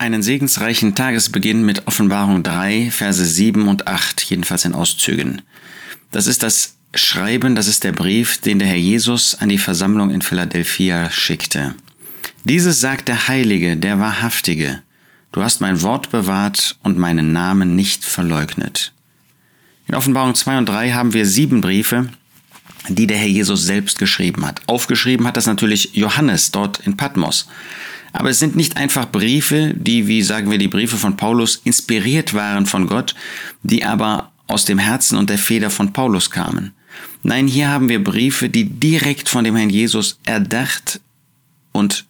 einen segensreichen Tagesbeginn mit Offenbarung 3, Verse 7 und 8, jedenfalls in Auszügen. Das ist das Schreiben, das ist der Brief, den der Herr Jesus an die Versammlung in Philadelphia schickte. Dieses sagt der Heilige, der Wahrhaftige. Du hast mein Wort bewahrt und meinen Namen nicht verleugnet. In Offenbarung 2 und 3 haben wir sieben Briefe, die der Herr Jesus selbst geschrieben hat. Aufgeschrieben hat das natürlich Johannes dort in Patmos. Aber es sind nicht einfach Briefe, die, wie sagen wir, die Briefe von Paulus inspiriert waren von Gott, die aber aus dem Herzen und der Feder von Paulus kamen. Nein, hier haben wir Briefe, die direkt von dem Herrn Jesus erdacht und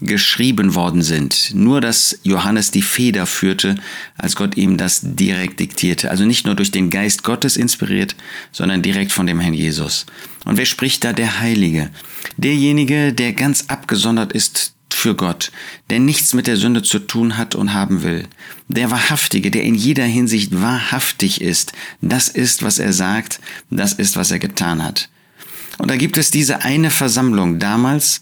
geschrieben worden sind. Nur dass Johannes die Feder führte, als Gott ihm das direkt diktierte. Also nicht nur durch den Geist Gottes inspiriert, sondern direkt von dem Herrn Jesus. Und wer spricht da? Der Heilige. Derjenige, der ganz abgesondert ist für Gott, der nichts mit der Sünde zu tun hat und haben will. Der Wahrhaftige, der in jeder Hinsicht wahrhaftig ist. Das ist, was er sagt, das ist, was er getan hat. Und da gibt es diese eine Versammlung damals,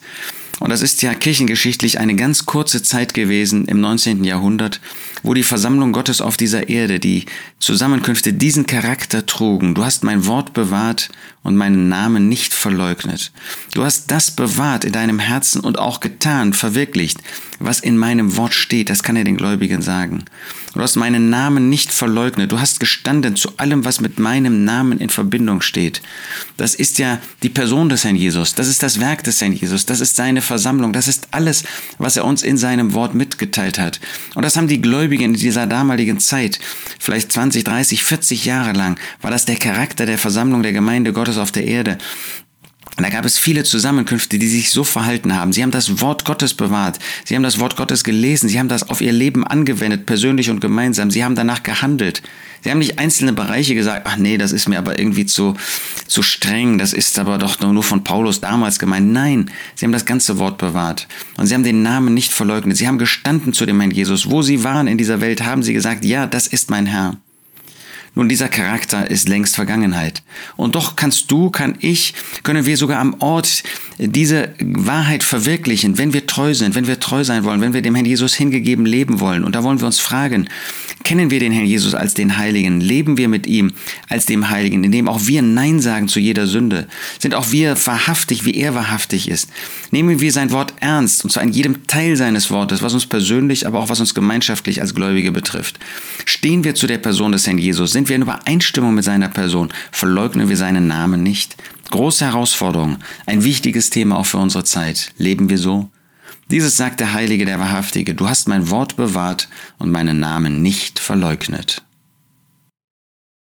und das ist ja kirchengeschichtlich eine ganz kurze Zeit gewesen im 19. Jahrhundert, wo die Versammlung Gottes auf dieser Erde, die Zusammenkünfte diesen Charakter trugen. Du hast mein Wort bewahrt und meinen Namen nicht verleugnet. Du hast das bewahrt in deinem Herzen und auch getan, verwirklicht, was in meinem Wort steht. Das kann er den Gläubigen sagen. Du hast meinen Namen nicht verleugnet. Du hast gestanden zu allem, was mit meinem Namen in Verbindung steht. Das ist ja die Person des Herrn Jesus. Das ist das Werk des Herrn Jesus. Das ist seine Versammlung. Das ist alles, was er uns in seinem Wort mitgeteilt hat. Und das haben die Gläubigen in dieser damaligen Zeit, vielleicht 20, 30, 40 Jahre lang, war das der Charakter der Versammlung der Gemeinde Gottes auf der Erde. Und da gab es viele Zusammenkünfte, die sich so verhalten haben. Sie haben das Wort Gottes bewahrt. Sie haben das Wort Gottes gelesen. Sie haben das auf ihr Leben angewendet, persönlich und gemeinsam. Sie haben danach gehandelt. Sie haben nicht einzelne Bereiche gesagt, ach nee, das ist mir aber irgendwie zu, zu streng. Das ist aber doch nur von Paulus damals gemeint. Nein, sie haben das ganze Wort bewahrt. Und sie haben den Namen nicht verleugnet. Sie haben gestanden zu dem Herrn Jesus. Wo sie waren in dieser Welt, haben sie gesagt, ja, das ist mein Herr. Nun, dieser Charakter ist längst Vergangenheit. Und doch kannst du, kann ich, können wir sogar am Ort diese Wahrheit verwirklichen, wenn wir treu sind, wenn wir treu sein wollen, wenn wir dem Herrn Jesus hingegeben leben wollen. Und da wollen wir uns fragen, kennen wir den Herrn Jesus als den Heiligen? Leben wir mit ihm als dem Heiligen, indem auch wir Nein sagen zu jeder Sünde? Sind auch wir wahrhaftig, wie er wahrhaftig ist? Nehmen wir sein Wort ernst, und zwar in jedem Teil seines Wortes, was uns persönlich, aber auch was uns gemeinschaftlich als Gläubige betrifft? Stehen wir zu der Person des Herrn Jesus? Sind wir in Übereinstimmung mit seiner Person? Verleugnen wir seinen Namen nicht? Große Herausforderung, ein wichtiges Thema auch für unsere Zeit. Leben wir so? Dieses sagt der Heilige, der Wahrhaftige, du hast mein Wort bewahrt und meinen Namen nicht verleugnet.